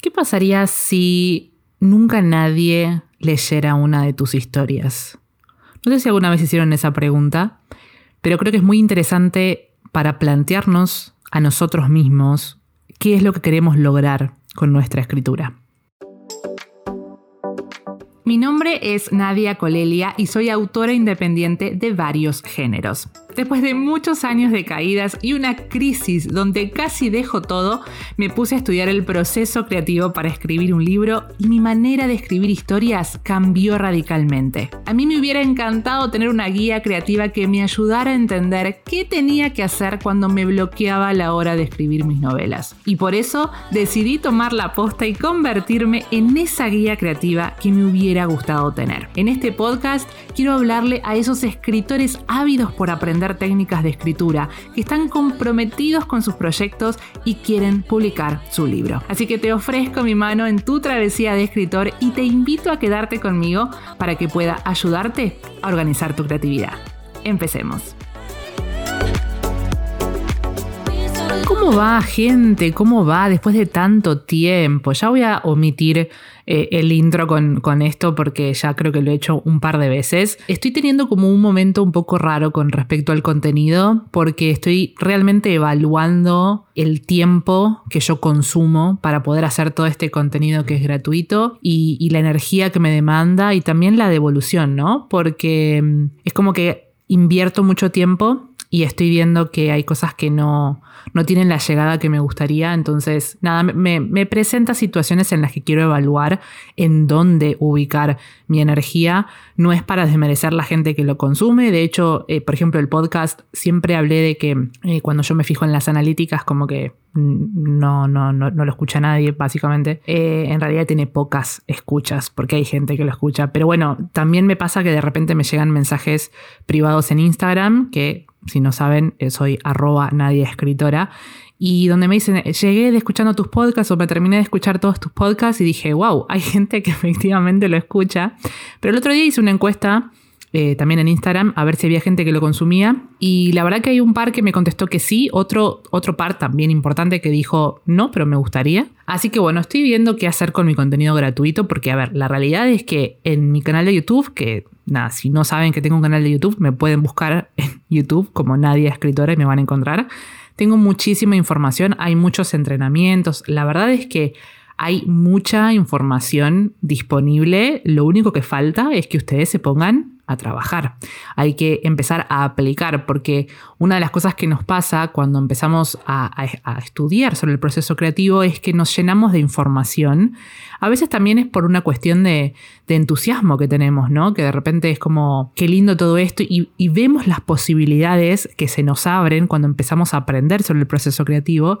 ¿Qué pasaría si nunca nadie leyera una de tus historias? No sé si alguna vez hicieron esa pregunta, pero creo que es muy interesante para plantearnos a nosotros mismos qué es lo que queremos lograr con nuestra escritura. Mi nombre es Nadia Colelia y soy autora independiente de varios géneros. Después de muchos años de caídas y una crisis donde casi dejo todo, me puse a estudiar el proceso creativo para escribir un libro y mi manera de escribir historias cambió radicalmente. A mí me hubiera encantado tener una guía creativa que me ayudara a entender qué tenía que hacer cuando me bloqueaba la hora de escribir mis novelas. Y por eso decidí tomar la posta y convertirme en esa guía creativa que me hubiera gustado tener. En este podcast quiero hablarle a esos escritores ávidos por aprender técnicas de escritura, que están comprometidos con sus proyectos y quieren publicar su libro. Así que te ofrezco mi mano en tu travesía de escritor y te invito a quedarte conmigo para que pueda ayudarte a organizar tu creatividad. Empecemos. ¿Cómo va, gente? ¿Cómo va después de tanto tiempo? Ya voy a omitir eh, el intro con, con, esto porque ya creo que lo he hecho un par de veces. Estoy teniendo como un momento un poco raro con respecto al contenido porque estoy realmente evaluando el tiempo que yo consumo para poder hacer todo este contenido que es gratuito y, y la energía que me demanda y también la devolución, ¿no? Porque mm, es como que invierto mucho tiempo y estoy viendo que hay cosas que no, no tienen la llegada que me gustaría. Entonces, nada, me, me, presenta situaciones en las que quiero evaluar en dónde ubicar mi energía. No es para desmerecer la gente que lo consume. De hecho, eh, por ejemplo, el podcast siempre hablé de que eh, cuando yo me fijo en las analíticas, como que no, no, no, no lo escucha nadie, básicamente. Eh, en realidad tiene pocas escuchas, porque hay gente que lo escucha. Pero bueno, también me pasa que de repente me llegan mensajes privados en Instagram, que si no saben, eh, soy arroba nadie. Y donde me dicen, llegué de escuchando tus podcasts o me terminé de escuchar todos tus podcasts y dije, wow, hay gente que efectivamente lo escucha. Pero el otro día hice una encuesta eh, también en Instagram a ver si había gente que lo consumía. Y la verdad que hay un par que me contestó que sí, otro, otro par también importante que dijo no, pero me gustaría. Así que bueno, estoy viendo qué hacer con mi contenido gratuito porque, a ver, la realidad es que en mi canal de YouTube, que nada, si no saben que tengo un canal de YouTube, me pueden buscar en YouTube como Nadie Escritora y me van a encontrar. Tengo muchísima información, hay muchos entrenamientos. La verdad es que hay mucha información disponible. Lo único que falta es que ustedes se pongan a trabajar. Hay que empezar a aplicar porque una de las cosas que nos pasa cuando empezamos a, estudiar sobre el proceso creativo es que nos llenamos de información. A veces también es por una cuestión de, entusiasmo que tenemos, ¿no? Que de repente es como, qué lindo todo esto y, y vemos las posibilidades que se nos abren cuando empezamos a aprender sobre el proceso creativo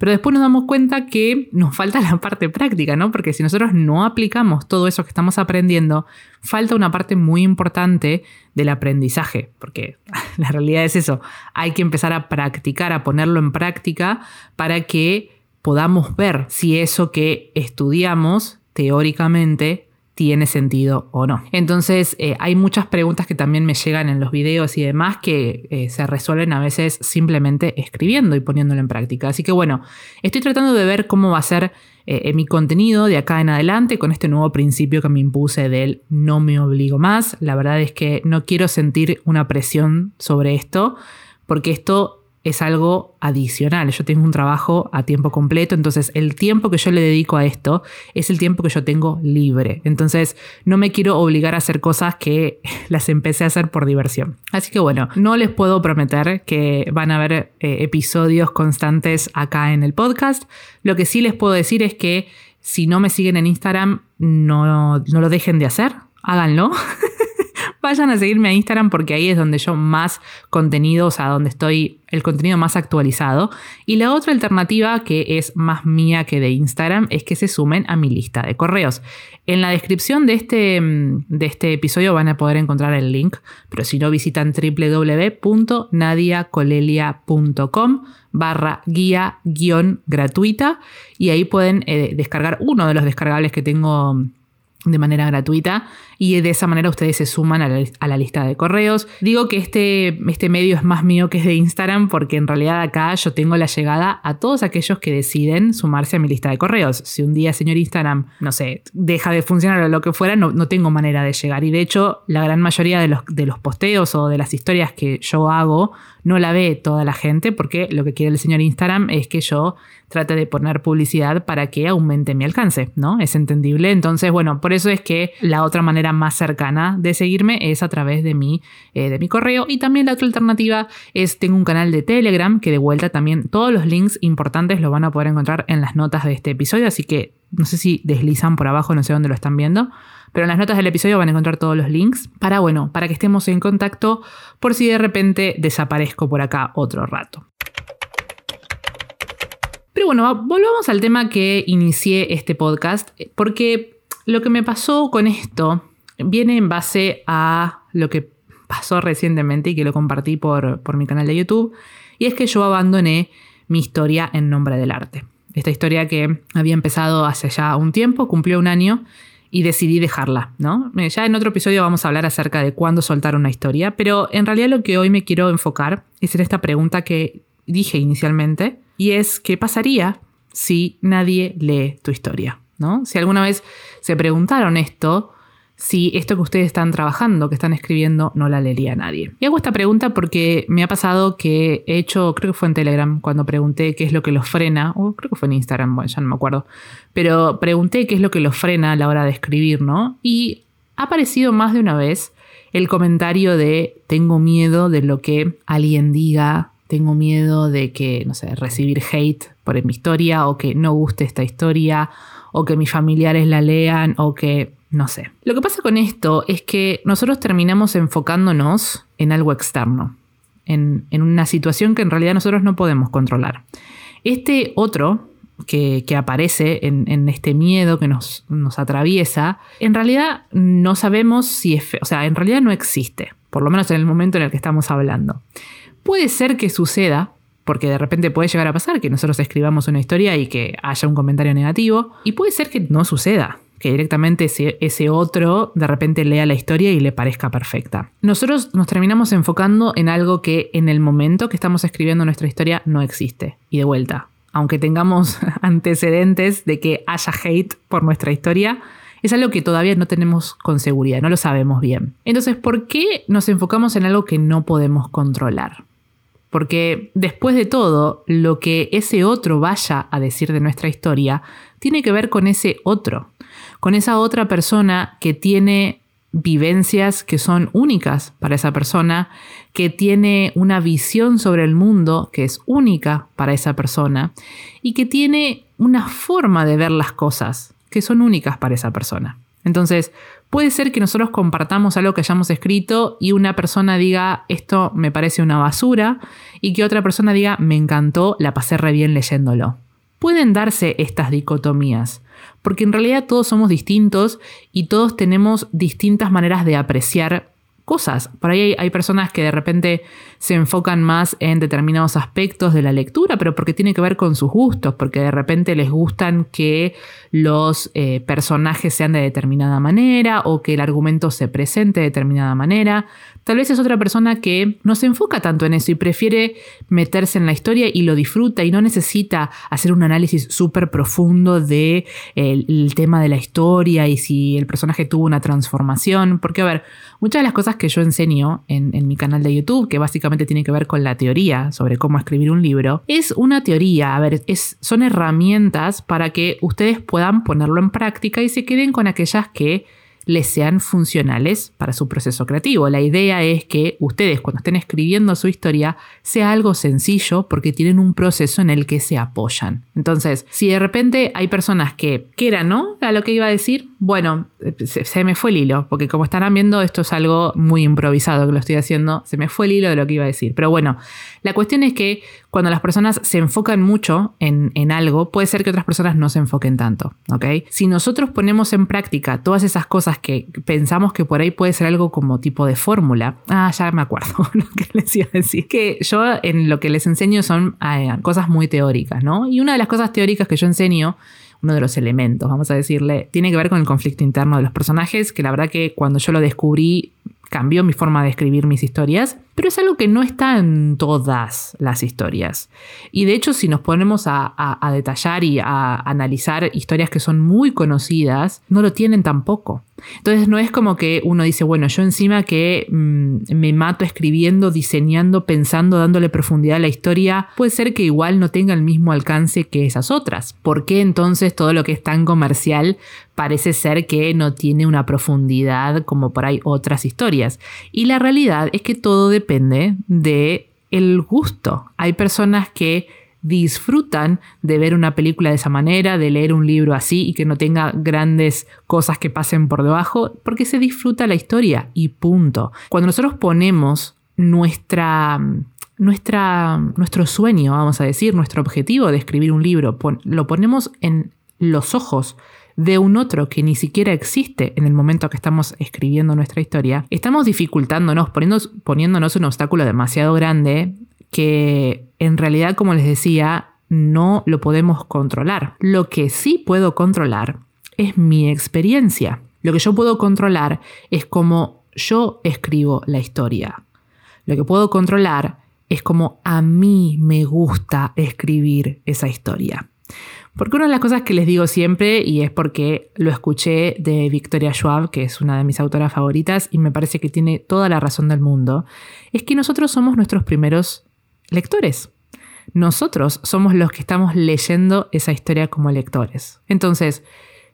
pero después nos damos cuenta que nos falta la parte práctica, ¿no? Porque si nosotros no aplicamos todo eso que estamos aprendiendo, falta una parte muy importante del aprendizaje, porque la realidad es eso, hay que empezar a practicar, a ponerlo en práctica para que podamos ver si eso que estudiamos teóricamente tiene sentido o no. Entonces eh, hay muchas preguntas que también me llegan en los videos y demás que eh, se resuelven a veces simplemente escribiendo y poniéndolo en práctica. Así que bueno, estoy tratando de ver cómo va a ser eh, mi contenido de acá en adelante con este nuevo principio que me impuse del no me obligo más. La verdad es que no quiero sentir una presión sobre esto porque esto es algo adicional. Yo tengo un trabajo a tiempo completo, entonces el tiempo que yo le dedico a esto es el tiempo que yo tengo libre. Entonces no me quiero obligar a hacer cosas que las empecé a hacer por diversión. Así que bueno, no les puedo prometer que van a haber eh, episodios constantes acá en el podcast. Lo que sí les puedo decir es que si no me siguen en Instagram, no, no lo dejen de hacer. Háganlo. vayan a seguirme a Instagram porque ahí es donde yo más contenido, o sea, donde estoy el contenido más actualizado. Y la otra alternativa que es más mía que de Instagram es que se sumen a mi lista de correos. En la descripción de este, mm, de este episodio van a poder encontrar el link, pero si no visitan www.nadiacolelia.com barra guía guion gratuita y ahí pueden eh, descargar uno de los descargables que tengo de manera gratuita y de esa manera ustedes se suman a la, lista de correos. Digo que este, este medio es más mío que es de Instagram porque en realidad acá yo tengo la llegada a todos aquellos que deciden sumarse a mi lista de correos. Si un día, señor Instagram, no sé, deja de funcionar o lo que fuera, no, no tengo manera de llegar. Y de hecho, la gran mayoría de los, de los posteos o de las historias que yo hago no la ve toda la gente porque lo que quiere el señor Instagram es que yo trate de poner publicidad para que aumente mi alcance, ¿no? Es entendible. Entonces, bueno, por eso es que la otra manera más cercana de seguirme es a través de mi, eh, de mi correo. Y también la otra alternativa es, tengo un canal de Telegram que de vuelta también todos los links importantes los van a poder encontrar en las notas de este episodio. Así que no sé si deslizan por abajo, no sé dónde lo están viendo. Pero en las notas del episodio van a encontrar todos los links para, bueno, para que estemos en contacto por si de repente desaparezco por acá otro rato. Pero bueno, volvamos al tema que inicié este podcast, porque lo que me pasó con esto viene en base a lo que pasó recientemente y que lo compartí por, por mi canal de YouTube, y es que yo abandoné mi historia en nombre del arte. Esta historia que había empezado hace ya un tiempo, cumplió un año y decidí dejarla, ¿no? Eh, ya en otro episodio vamos a hablar acerca de cuándo soltar una historia, pero en realidad lo que hoy me quiero enfocar es en esta pregunta que dije inicialmente, y es ¿qué pasaría si nadie lee tu historia? ¿no? Si alguna vez se preguntaron esto, si esto que ustedes están trabajando, que están escribiendo, no la leería nadie. Y hago esta pregunta porque me ha pasado que he hecho, creo que fue en Telegram, cuando pregunté qué es lo que los frena, o creo que fue en Instagram, bueno, ya no me acuerdo, pero pregunté qué es lo que los frena a la hora de escribir, ¿no? Y ha aparecido más de una vez el comentario de tengo miedo de lo que alguien diga, tengo miedo de que, no sé, recibir hate por mi historia o que no guste esta historia o que mis familiares la lean o que no sé. Lo que pasa con esto es que nosotros terminamos enfocándonos en algo externo, en, una situación que en realidad nosotros no podemos controlar. Este otro que, aparece en, este miedo que nos, nos, atraviesa, en realidad no sabemos si es, o sea, en realidad no existe, por lo menos en el momento en el que estamos hablando. Puede ser que suceda, porque de repente puede llegar a pasar que nosotros escribamos una historia y que haya un comentario negativo, y puede ser que no suceda que directamente ese, otro de repente lea la historia y le parezca perfecta. Nosotros nos terminamos enfocando en algo que en el momento que estamos escribiendo nuestra historia no existe. Y de vuelta, aunque tengamos antecedentes de que haya hate por nuestra historia, es algo que todavía no tenemos con seguridad, no lo sabemos bien. Entonces, ¿por qué nos enfocamos en algo que no podemos controlar? Porque después de todo, lo que ese otro vaya a decir de nuestra historia tiene que ver con ese otro con esa otra persona que tiene vivencias que son únicas para esa persona, que tiene una visión sobre el mundo que es única para esa persona y que tiene una forma de ver las cosas que son únicas para esa persona. Entonces, puede ser que nosotros compartamos algo que hayamos escrito y una persona diga esto me parece una basura y que otra persona diga me encantó, la pasé re bien leyéndolo. Pueden darse estas dicotomías porque en realidad todos somos distintos y todos tenemos distintas maneras de apreciar cosas. Por ahí hay, personas que de repente se enfocan más en determinados aspectos de la lectura, pero porque tiene que ver con sus gustos, porque de repente les gustan que los eh, personajes sean de determinada manera o que el argumento se presente de determinada manera. Tal vez es otra persona que no se enfoca tanto en eso y prefiere meterse en la historia y lo disfruta y no necesita hacer un análisis súper profundo del de el tema de la historia y si el personaje tuvo una transformación. Porque, a ver, muchas de las cosas que yo enseño en, mi canal de YouTube, que básicamente tiene que ver con la teoría sobre cómo escribir un libro, es una teoría, a ver, es, son herramientas para que ustedes puedan ponerlo en práctica y se queden con aquellas que les sean funcionales para su proceso creativo. La idea es que ustedes cuando estén escribiendo su historia sea algo sencillo porque tienen un proceso en el que se apoyan. Entonces, si de repente hay personas que quieran, ¿no? A lo que iba a decir, bueno, se, me fue el hilo, porque como estarán viendo, esto es algo muy improvisado que lo estoy haciendo, se me fue el hilo de lo que iba a decir. Pero bueno, la cuestión es que cuando las personas se enfocan mucho en, en algo, puede ser que otras personas no se enfoquen tanto, ¿ok? Si nosotros ponemos en práctica todas esas cosas que pensamos que por ahí puede ser algo como tipo de fórmula. Ah, ya me acuerdo lo que les iba a decir. Que yo en lo que les enseño son eh, cosas muy teóricas, ¿no? Y una de las cosas teóricas que yo enseño uno de los elementos, vamos a decirle, tiene que ver con el conflicto interno de los personajes, que la verdad que cuando yo lo descubrí cambió mi forma de escribir mis historias, pero es algo que no está en todas las historias. Y de hecho, si nos ponemos a, detallar y a analizar historias que son muy conocidas, no lo tienen tampoco. Entonces no es como que uno dice, bueno, yo encima que mm, me mato escribiendo, diseñando, pensando, dándole profundidad a la historia, puede ser que igual no tenga el mismo alcance que esas otras. ¿Por qué entonces todo lo que es tan comercial parece ser que no tiene una profundidad como por ahí otras historias? Y la realidad es que todo depende depende de el gusto. Hay personas que disfrutan de ver una película de esa manera, de leer un libro así y que no tenga grandes cosas que pasen por debajo, porque se disfruta la historia y punto. Cuando nosotros ponemos nuestra, nuestro sueño, vamos a decir, nuestro objetivo de escribir un libro, lo ponemos en los ojos de un otro que ni siquiera existe en el momento que estamos escribiendo nuestra historia, estamos dificultándonos, poniéndonos un obstáculo demasiado grande que en realidad, como les decía, no lo podemos controlar. Lo que sí puedo controlar es mi experiencia. Lo que yo puedo controlar es cómo yo escribo la historia. Lo que puedo controlar es cómo a mí me gusta escribir esa historia. Porque una de las cosas que les digo siempre, y es porque lo escuché de Victoria Schwab, que es una de mis autoras favoritas, y me parece que tiene toda la razón del mundo, es que nosotros somos nuestros primeros lectores. Nosotros somos los que estamos leyendo esa historia como lectores. Entonces,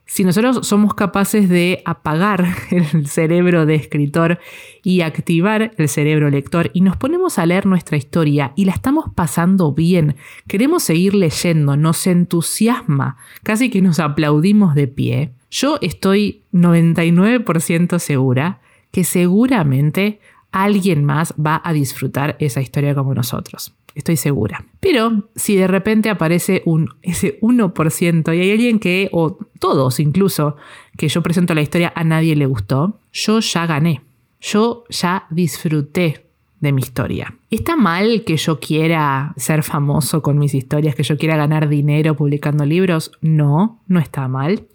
si nosotros somos capaces de apagar el cerebro de escritor y activar el cerebro lector y nos ponemos a leer nuestra historia y la estamos pasando bien, queremos seguir leyendo, nos entusiasma, casi que nos aplaudimos de pie, yo estoy 99% segura que seguramente alguien más va a disfrutar esa historia como nosotros estoy segura. Pero si de repente aparece un, ese 1% y hay alguien que, o todos incluso, que yo presento la historia a nadie le gustó, yo ya gané. Yo ya disfruté de mi historia. ¿Está mal que yo quiera ser famoso con mis historias, que yo quiera ganar dinero publicando libros? No, no está mal.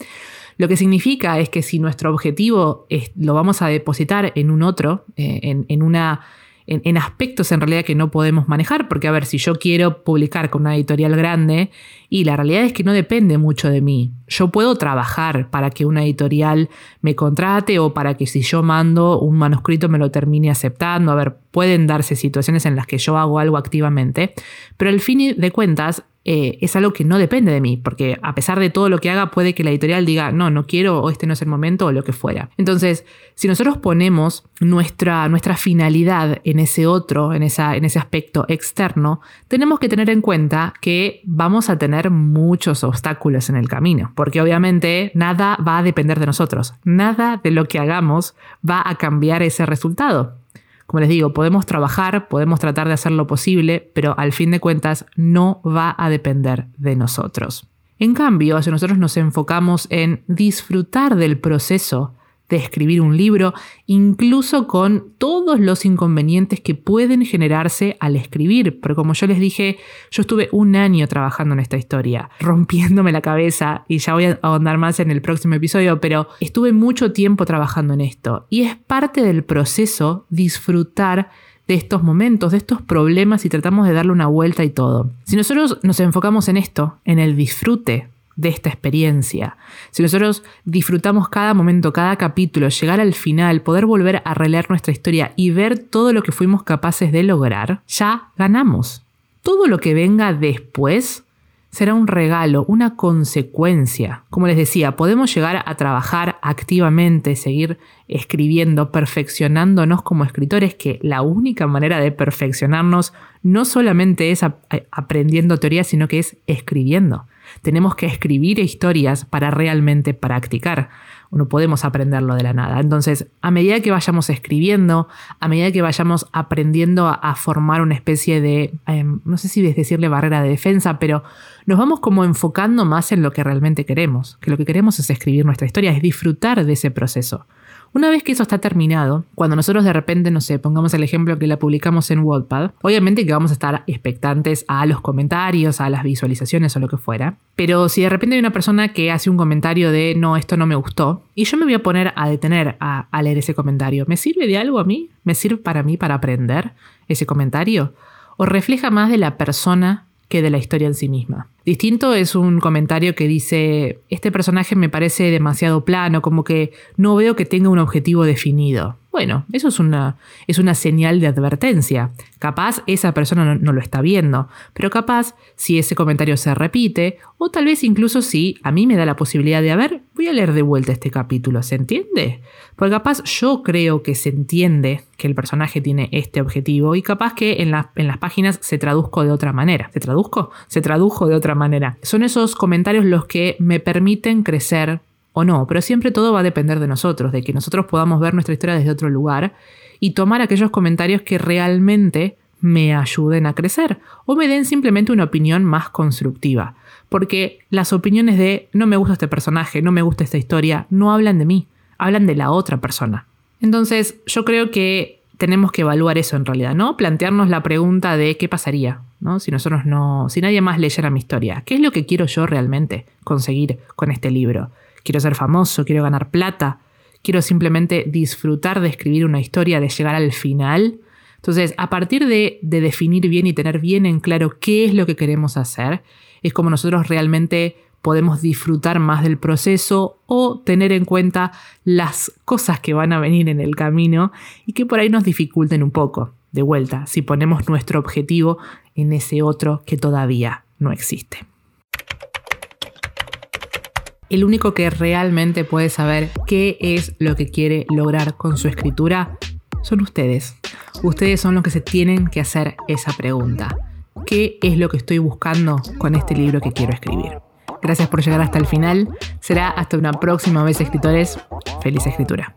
Lo que significa es que si nuestro objetivo es, lo vamos a depositar en un otro, eh, en, en una en, aspectos en realidad que no podemos manejar, porque a ver, si yo quiero publicar con una editorial grande, y la realidad es que no depende mucho de mí, yo puedo trabajar para que una editorial me contrate o para que si yo mando un manuscrito me lo termine aceptando, a ver, pueden darse situaciones en las que yo hago algo activamente, pero al fin de cuentas eh, es algo que no depende de mí, porque a pesar de todo lo que haga, puede que la editorial diga, no, no quiero, o este no es el momento, o lo que fuera. Entonces, si nosotros ponemos nuestra, nuestra finalidad en ese otro, en, esa, en ese aspecto externo, tenemos que tener en cuenta que vamos a tener muchos obstáculos en el camino, porque obviamente nada va a depender de nosotros, nada de lo que hagamos va a cambiar ese resultado. Como les digo, podemos trabajar, podemos tratar de hacer lo posible, pero al fin de cuentas no va a depender de nosotros. En cambio, si nosotros nos enfocamos en disfrutar del proceso, de escribir un libro, incluso con todos los inconvenientes que pueden generarse al escribir. Pero como yo les dije, yo estuve un año trabajando en esta historia, rompiéndome la cabeza, y ya voy a ahondar más en el próximo episodio, pero estuve mucho tiempo trabajando en esto. Y es parte del proceso disfrutar de estos momentos, de estos problemas y tratamos de darle una vuelta y todo. Si nosotros nos enfocamos en esto, en el disfrute de esta experiencia. Si nosotros disfrutamos cada momento, cada capítulo, llegar al final, poder volver a releer nuestra historia y ver todo lo que fuimos capaces de lograr, ya ganamos. Todo lo que venga después será un regalo, una consecuencia. Como les decía, podemos llegar a trabajar activamente, seguir escribiendo, perfeccionándonos como escritores, que la única manera de perfeccionarnos no solamente es aprendiendo teoría, sino que es escribiendo. Tenemos que escribir historias para realmente practicar. no podemos aprenderlo de la nada. Entonces, a medida que vayamos escribiendo, a medida que vayamos aprendiendo a, formar una especie de, em, no sé si decirle barrera de defensa, pero nos vamos como enfocando más en lo que realmente queremos, que lo que queremos es escribir nuestra historia, es disfrutar de ese proceso. Una vez que eso está terminado, cuando nosotros de repente, no sé, pongamos el ejemplo que la publicamos en Wattpad, obviamente que vamos a estar expectantes a los comentarios, a las visualizaciones o lo que fuera. Pero si de repente hay una persona que hace un comentario de no, esto no me gustó, y yo me voy a poner a detener a, a leer ese comentario, ¿me sirve de algo a mí? ¿Me sirve para mí para aprender ese comentario? ¿O refleja más de la persona que de la historia en sí misma. Distinto es un comentario que dice, este personaje me parece demasiado plano, como que no veo que tenga un objetivo definido. Bueno, eso es una, es una señal de advertencia. Capaz esa persona no, lo está viendo, pero capaz si ese comentario se repite, o tal vez incluso si a mí me da la posibilidad de, a ver, voy a leer de vuelta este capítulo, ¿se entiende? Porque capaz yo creo que se entiende que el personaje tiene este objetivo y capaz que en, en las páginas se traduzco de otra manera. ¿Se traduzco? Se tradujo de otra manera. Son esos comentarios los que me permiten crecer o no, pero siempre todo va a depender de nosotros, de que nosotros podamos ver nuestra historia desde otro lugar y tomar aquellos comentarios que realmente me ayuden a crecer o me den simplemente una opinión más constructiva. Porque las opiniones de no me gusta este personaje, no me gusta esta historia, no hablan de mí, hablan de la otra persona. Entonces yo creo que tenemos que evaluar eso en realidad, ¿no? Plantearnos la pregunta de qué pasaría, ¿no? Si nosotros no, si nadie más leyera mi historia, ¿qué es lo que quiero yo realmente conseguir con este libro? quiero ser famoso, quiero ganar plata, quiero simplemente disfrutar de escribir una historia, de llegar al final. Entonces, a partir de, definir bien y tener bien en claro qué es lo que queremos hacer, es como nosotros realmente podemos disfrutar más del proceso o tener en cuenta las cosas que van a venir en el camino y que por ahí nos dificulten un poco. De vuelta, si ponemos nuestro objetivo en ese otro que todavía no existe el único que realmente puede saber qué es lo que quiere lograr con su escritura son ustedes. Ustedes son los que se tienen que hacer esa pregunta. ¿Qué es lo que estoy buscando con este libro que quiero escribir? Gracias por llegar hasta el final. Será hasta una próxima vez, escritores. Feliz escritura.